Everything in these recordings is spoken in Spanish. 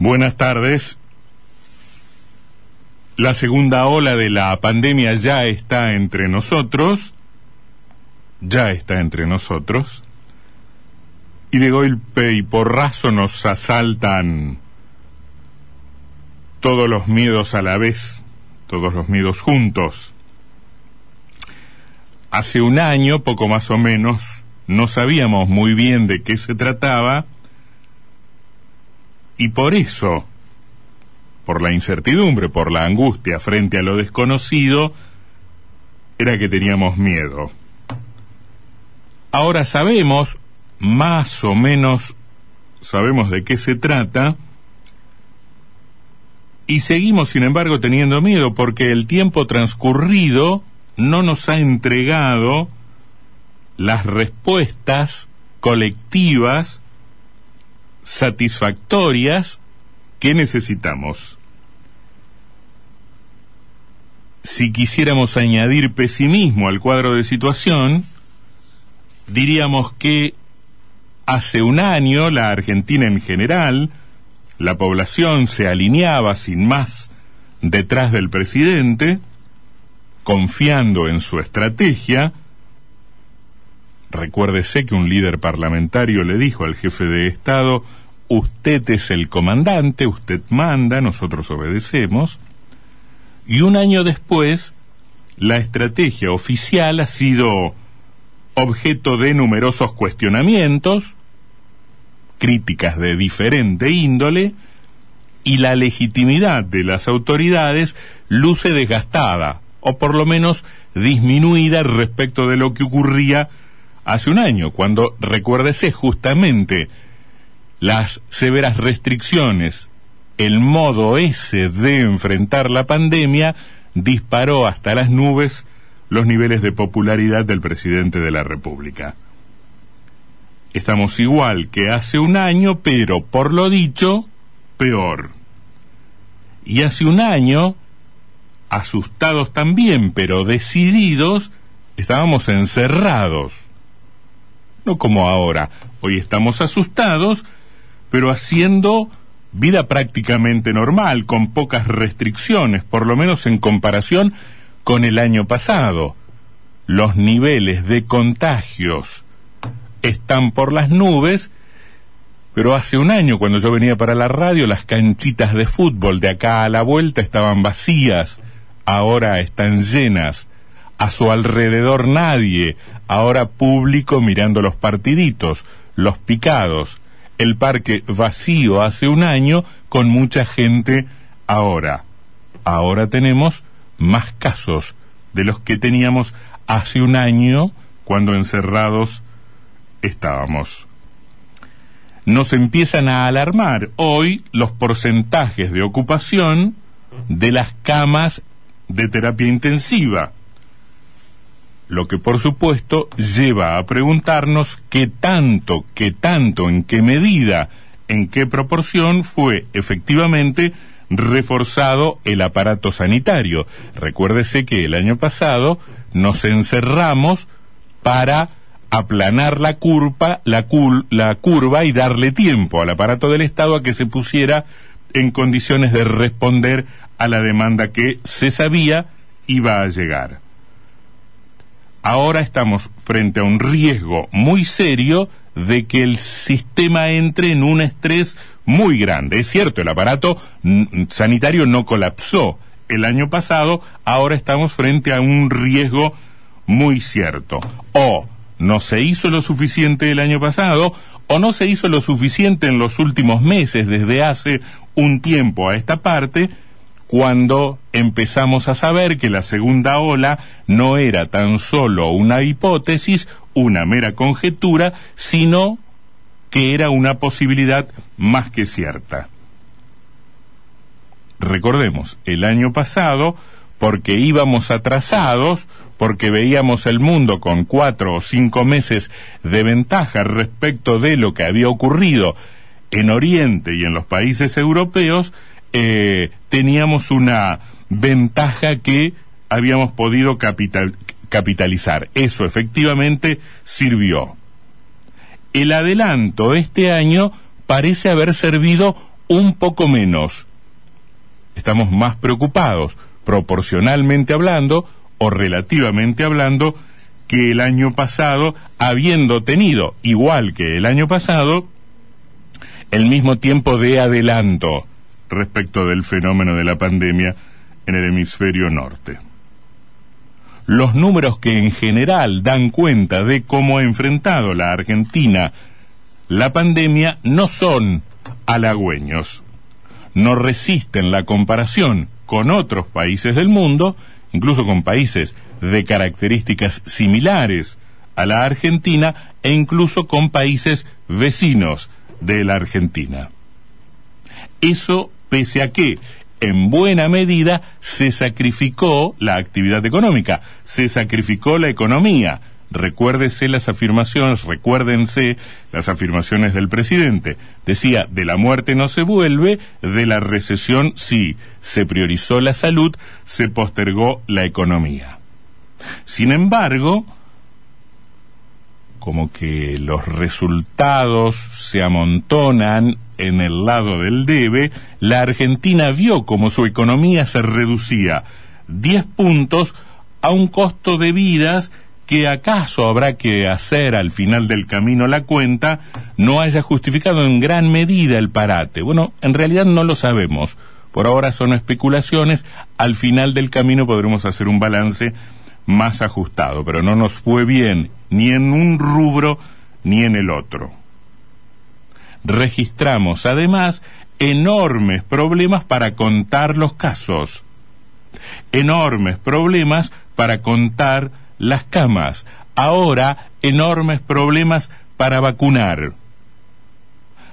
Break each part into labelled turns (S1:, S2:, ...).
S1: Buenas tardes. La segunda ola de la pandemia ya está entre nosotros, ya está entre nosotros, y de golpe y porrazo nos asaltan todos los miedos a la vez, todos los miedos juntos. Hace un año, poco más o menos, no sabíamos muy bien de qué se trataba, y por eso, por la incertidumbre, por la angustia frente a lo desconocido, era que teníamos miedo. Ahora sabemos, más o menos, sabemos de qué se trata, y seguimos, sin embargo, teniendo miedo porque el tiempo transcurrido no nos ha entregado las respuestas colectivas satisfactorias que necesitamos. Si quisiéramos añadir pesimismo al cuadro de situación, diríamos que hace un año la Argentina en general, la población se alineaba sin más detrás del presidente, confiando en su estrategia, Recuérdese que un líder parlamentario le dijo al jefe de Estado, usted es el comandante, usted manda, nosotros obedecemos. Y un año después, la estrategia oficial ha sido objeto de numerosos cuestionamientos, críticas de diferente índole, y la legitimidad de las autoridades luce desgastada, o por lo menos disminuida respecto de lo que ocurría hace un año, cuando recuérdese justamente las severas restricciones, el modo ese de enfrentar la pandemia disparó hasta las nubes los niveles de popularidad del presidente de la República. Estamos igual que hace un año, pero por lo dicho, peor. Y hace un año, asustados también, pero decididos, estábamos encerrados como ahora. Hoy estamos asustados, pero haciendo vida prácticamente normal, con pocas restricciones, por lo menos en comparación con el año pasado. Los niveles de contagios están por las nubes, pero hace un año cuando yo venía para la radio las canchitas de fútbol de acá a la vuelta estaban vacías, ahora están llenas a su alrededor nadie, ahora público mirando los partiditos, los picados, el parque vacío hace un año con mucha gente ahora. Ahora tenemos más casos de los que teníamos hace un año cuando encerrados estábamos. Nos empiezan a alarmar hoy los porcentajes de ocupación de las camas de terapia intensiva lo que por supuesto lleva a preguntarnos qué tanto, qué tanto, en qué medida, en qué proporción fue efectivamente reforzado el aparato sanitario. Recuérdese que el año pasado nos encerramos para aplanar la curva, la, la curva y darle tiempo al aparato del Estado a que se pusiera en condiciones de responder a la demanda que se sabía iba a llegar ahora estamos frente a un riesgo muy serio de que el sistema entre en un estrés muy grande. Es cierto, el aparato sanitario no colapsó el año pasado, ahora estamos frente a un riesgo muy cierto. O no se hizo lo suficiente el año pasado, o no se hizo lo suficiente en los últimos meses, desde hace un tiempo a esta parte, cuando empezamos a saber que la segunda ola no era tan solo una hipótesis, una mera conjetura, sino que era una posibilidad más que cierta. Recordemos, el año pasado, porque íbamos atrasados, porque veíamos el mundo con cuatro o cinco meses de ventaja respecto de lo que había ocurrido en Oriente y en los países europeos, eh, teníamos una ventaja que habíamos podido capitalizar. Eso efectivamente sirvió. El adelanto este año parece haber servido un poco menos. Estamos más preocupados, proporcionalmente hablando o relativamente hablando, que el año pasado, habiendo tenido, igual que el año pasado, el mismo tiempo de adelanto respecto del fenómeno de la pandemia en el hemisferio norte. Los números que en general dan cuenta de cómo ha enfrentado la Argentina la pandemia no son halagüeños, no resisten la comparación con otros países del mundo, incluso con países de características similares a la Argentina e incluso con países vecinos de la Argentina. Eso pese a que en buena medida se sacrificó la actividad económica, se sacrificó la economía. Recuérdese las afirmaciones, recuérdense las afirmaciones del presidente. Decía, de la muerte no se vuelve, de la recesión sí. Se priorizó la salud, se postergó la economía. Sin embargo, como que los resultados se amontonan en el lado del debe, la Argentina vio como su economía se reducía 10 puntos a un costo de vidas que acaso habrá que hacer al final del camino la cuenta, no haya justificado en gran medida el parate. Bueno, en realidad no lo sabemos. Por ahora son especulaciones, al final del camino podremos hacer un balance más ajustado, pero no nos fue bien ni en un rubro ni en el otro. Registramos además enormes problemas para contar los casos, enormes problemas para contar las camas, ahora enormes problemas para vacunar.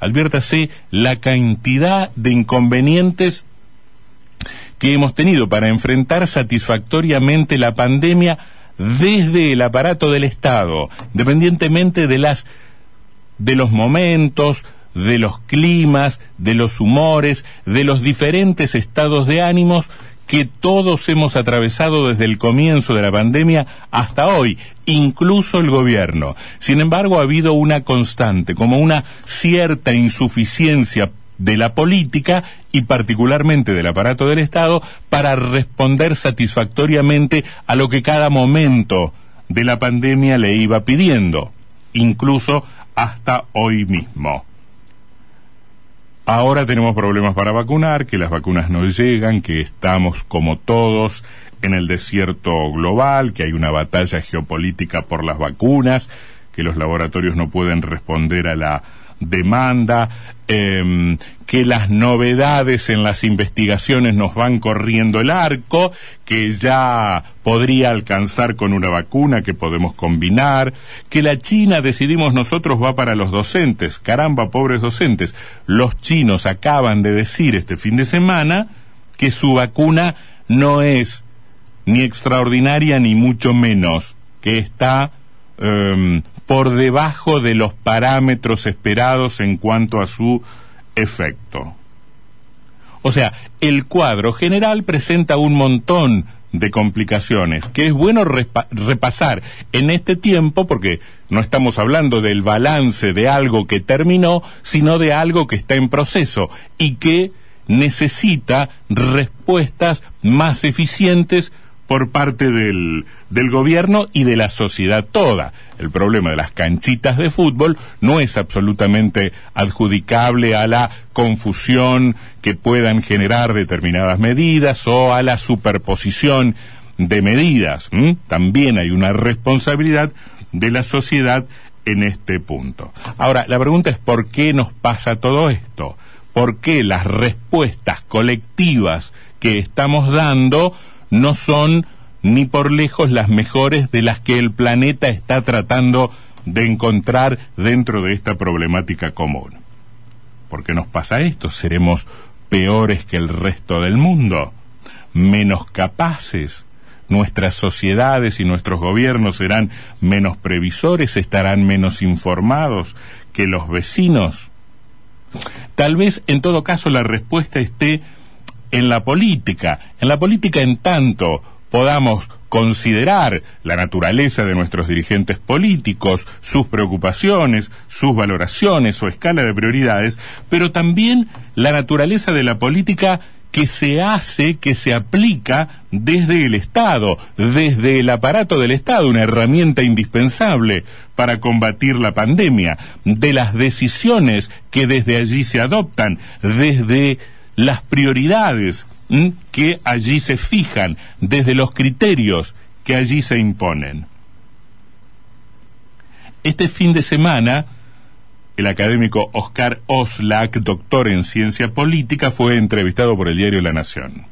S1: Adviértase la cantidad de inconvenientes que hemos tenido para enfrentar satisfactoriamente la pandemia desde el aparato del Estado, independientemente de las de los momentos, de los climas, de los humores, de los diferentes estados de ánimos que todos hemos atravesado desde el comienzo de la pandemia hasta hoy, incluso el gobierno. Sin embargo, ha habido una constante, como una cierta insuficiencia de la política y particularmente del aparato del Estado para responder satisfactoriamente a lo que cada momento de la pandemia le iba pidiendo, incluso hasta hoy mismo. Ahora tenemos problemas para vacunar, que las vacunas no llegan, que estamos como todos en el desierto global, que hay una batalla geopolítica por las vacunas, que los laboratorios no pueden responder a la demanda, em, que las novedades en las investigaciones nos van corriendo el arco, que ya podría alcanzar con una vacuna que podemos combinar, que la China decidimos nosotros va para los docentes, caramba, pobres docentes, los chinos acaban de decir este fin de semana que su vacuna no es ni extraordinaria ni mucho menos, que está em, por debajo de los parámetros esperados en cuanto a su efecto. O sea, el cuadro general presenta un montón de complicaciones que es bueno repasar en este tiempo porque no estamos hablando del balance de algo que terminó, sino de algo que está en proceso y que necesita respuestas más eficientes por parte del, del gobierno y de la sociedad toda. El problema de las canchitas de fútbol no es absolutamente adjudicable a la confusión que puedan generar determinadas medidas o a la superposición de medidas. También hay una responsabilidad de la sociedad en este punto. Ahora, la pregunta es ¿por qué nos pasa todo esto? ¿Por qué las respuestas colectivas que estamos dando no son ni por lejos las mejores de las que el planeta está tratando de encontrar dentro de esta problemática común. ¿Por qué nos pasa esto? ¿Seremos peores que el resto del mundo? ¿Menos capaces? ¿Nuestras sociedades y nuestros gobiernos serán menos previsores? ¿Estarán menos informados que los vecinos? Tal vez, en todo caso, la respuesta esté en la política. En la política, en tanto podamos considerar la naturaleza de nuestros dirigentes políticos, sus preocupaciones, sus valoraciones o escala de prioridades, pero también la naturaleza de la política que se hace, que se aplica desde el Estado, desde el aparato del Estado, una herramienta indispensable para combatir la pandemia, de las decisiones que desde allí se adoptan, desde las prioridades que allí se fijan, desde los criterios que allí se imponen. Este fin de semana, el académico Oscar Oslak, doctor en ciencia política, fue entrevistado por el diario La Nación.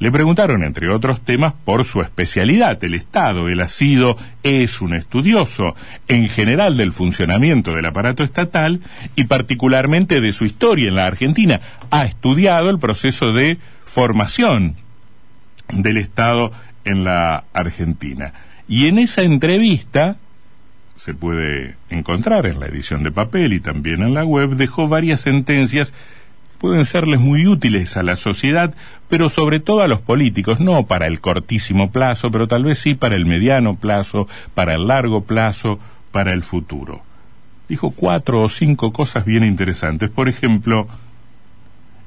S1: Le preguntaron, entre otros temas, por su especialidad, el Estado. Él ha sido, es un estudioso en general del funcionamiento del aparato estatal y particularmente de su historia en la Argentina. Ha estudiado el proceso de formación del Estado en la Argentina. Y en esa entrevista, se puede encontrar en la edición de papel y también en la web, dejó varias sentencias pueden serles muy útiles a la sociedad, pero sobre todo a los políticos, no para el cortísimo plazo, pero tal vez sí para el mediano plazo, para el largo plazo, para el futuro. Dijo cuatro o cinco cosas bien interesantes. Por ejemplo,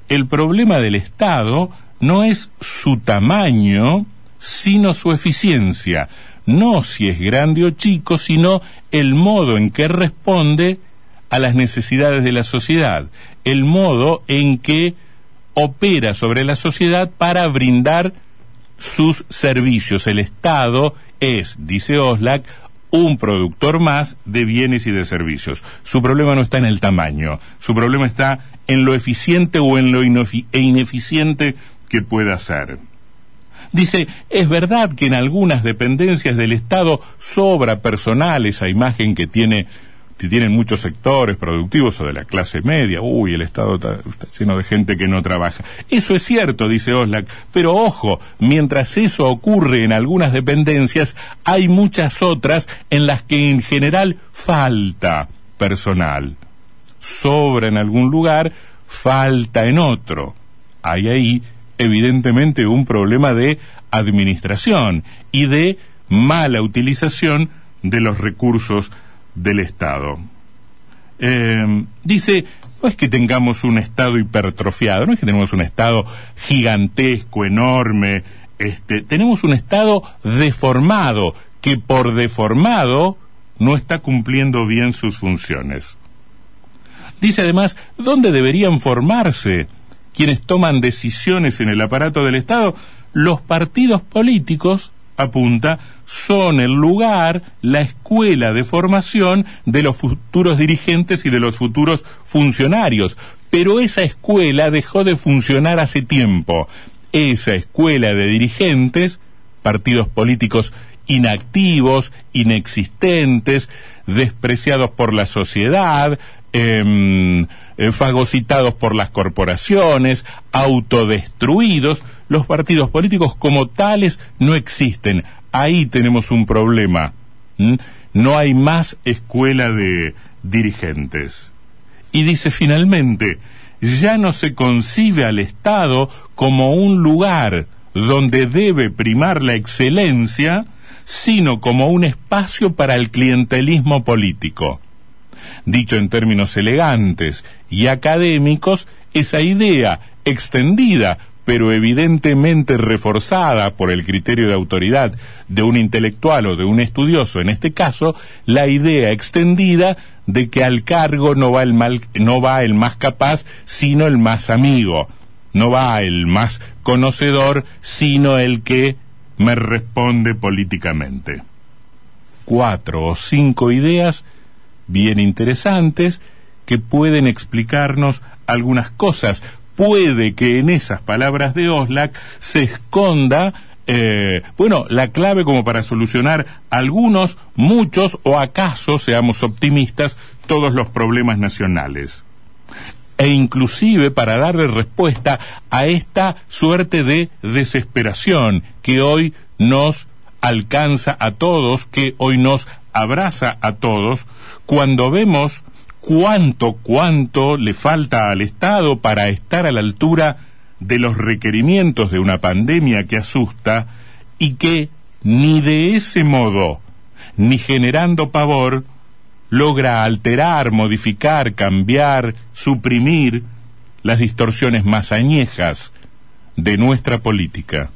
S1: el problema del Estado no es su tamaño, sino su eficiencia no si es grande o chico, sino el modo en que responde a las necesidades de la sociedad, el modo en que opera sobre la sociedad para brindar sus servicios. El Estado es, dice Oslak, un productor más de bienes y de servicios. Su problema no está en el tamaño, su problema está en lo eficiente o en lo ineficiente que pueda ser. Dice, es verdad que en algunas dependencias del Estado sobra personal esa imagen que tiene que tienen muchos sectores productivos o de la clase media, uy, el Estado está, lleno de gente que no trabaja. Eso es cierto, dice Oslak, pero ojo, mientras eso ocurre en algunas dependencias, hay muchas otras en las que en general falta personal. Sobra en algún lugar, falta en otro. Hay ahí evidentemente un problema de administración y de mala utilización de los recursos del Estado. Eh, dice, no es que tengamos un Estado hipertrofiado, no es que tenemos un Estado gigantesco, enorme, este, tenemos un Estado deformado, que por deformado no está cumpliendo bien sus funciones. Dice además, ¿dónde deberían formarse quienes toman decisiones en el aparato del Estado, los partidos políticos, apunta, son el lugar, la escuela de formación de los futuros dirigentes y de los futuros funcionarios. Pero esa escuela dejó de funcionar hace tiempo. Esa escuela de dirigentes, partidos políticos inactivos, inexistentes, despreciados por la sociedad, Em, eh, fagocitados por las corporaciones, autodestruidos, los partidos políticos como tales no existen. Ahí tenemos un problema. No hay más escuela de dirigentes. Y dice finalmente, ya no se concibe al Estado como un lugar donde debe primar la excelencia, sino como un espacio para el clientelismo político. Dicho en términos elegantes y académicos, esa idea extendida pero evidentemente reforzada por el criterio de autoridad de un intelectual o de un estudioso, en este caso, la idea extendida de que al cargo no va el, no va el más capaz, sino el más amigo, no va el más conocedor, sino el que me responde políticamente. Cuatro o cinco ideas bien interesantes que pueden explicarnos algunas cosas. Puede que en esas palabras de Oslak se esconda eh, bueno, la clave como para solucionar algunos, muchos o acaso, seamos optimistas, todos los problemas nacionales. E inclusive para darle respuesta a esta suerte de desesperación que hoy nos alcanza a todos, que hoy nos abraza a todos, cuando vemos cuánto, cuánto le falta al Estado para estar a la altura de los requerimientos de una pandemia que asusta y que ni de ese modo, ni generando pavor, logra alterar, modificar, cambiar, suprimir las distorsiones más añejas de nuestra política.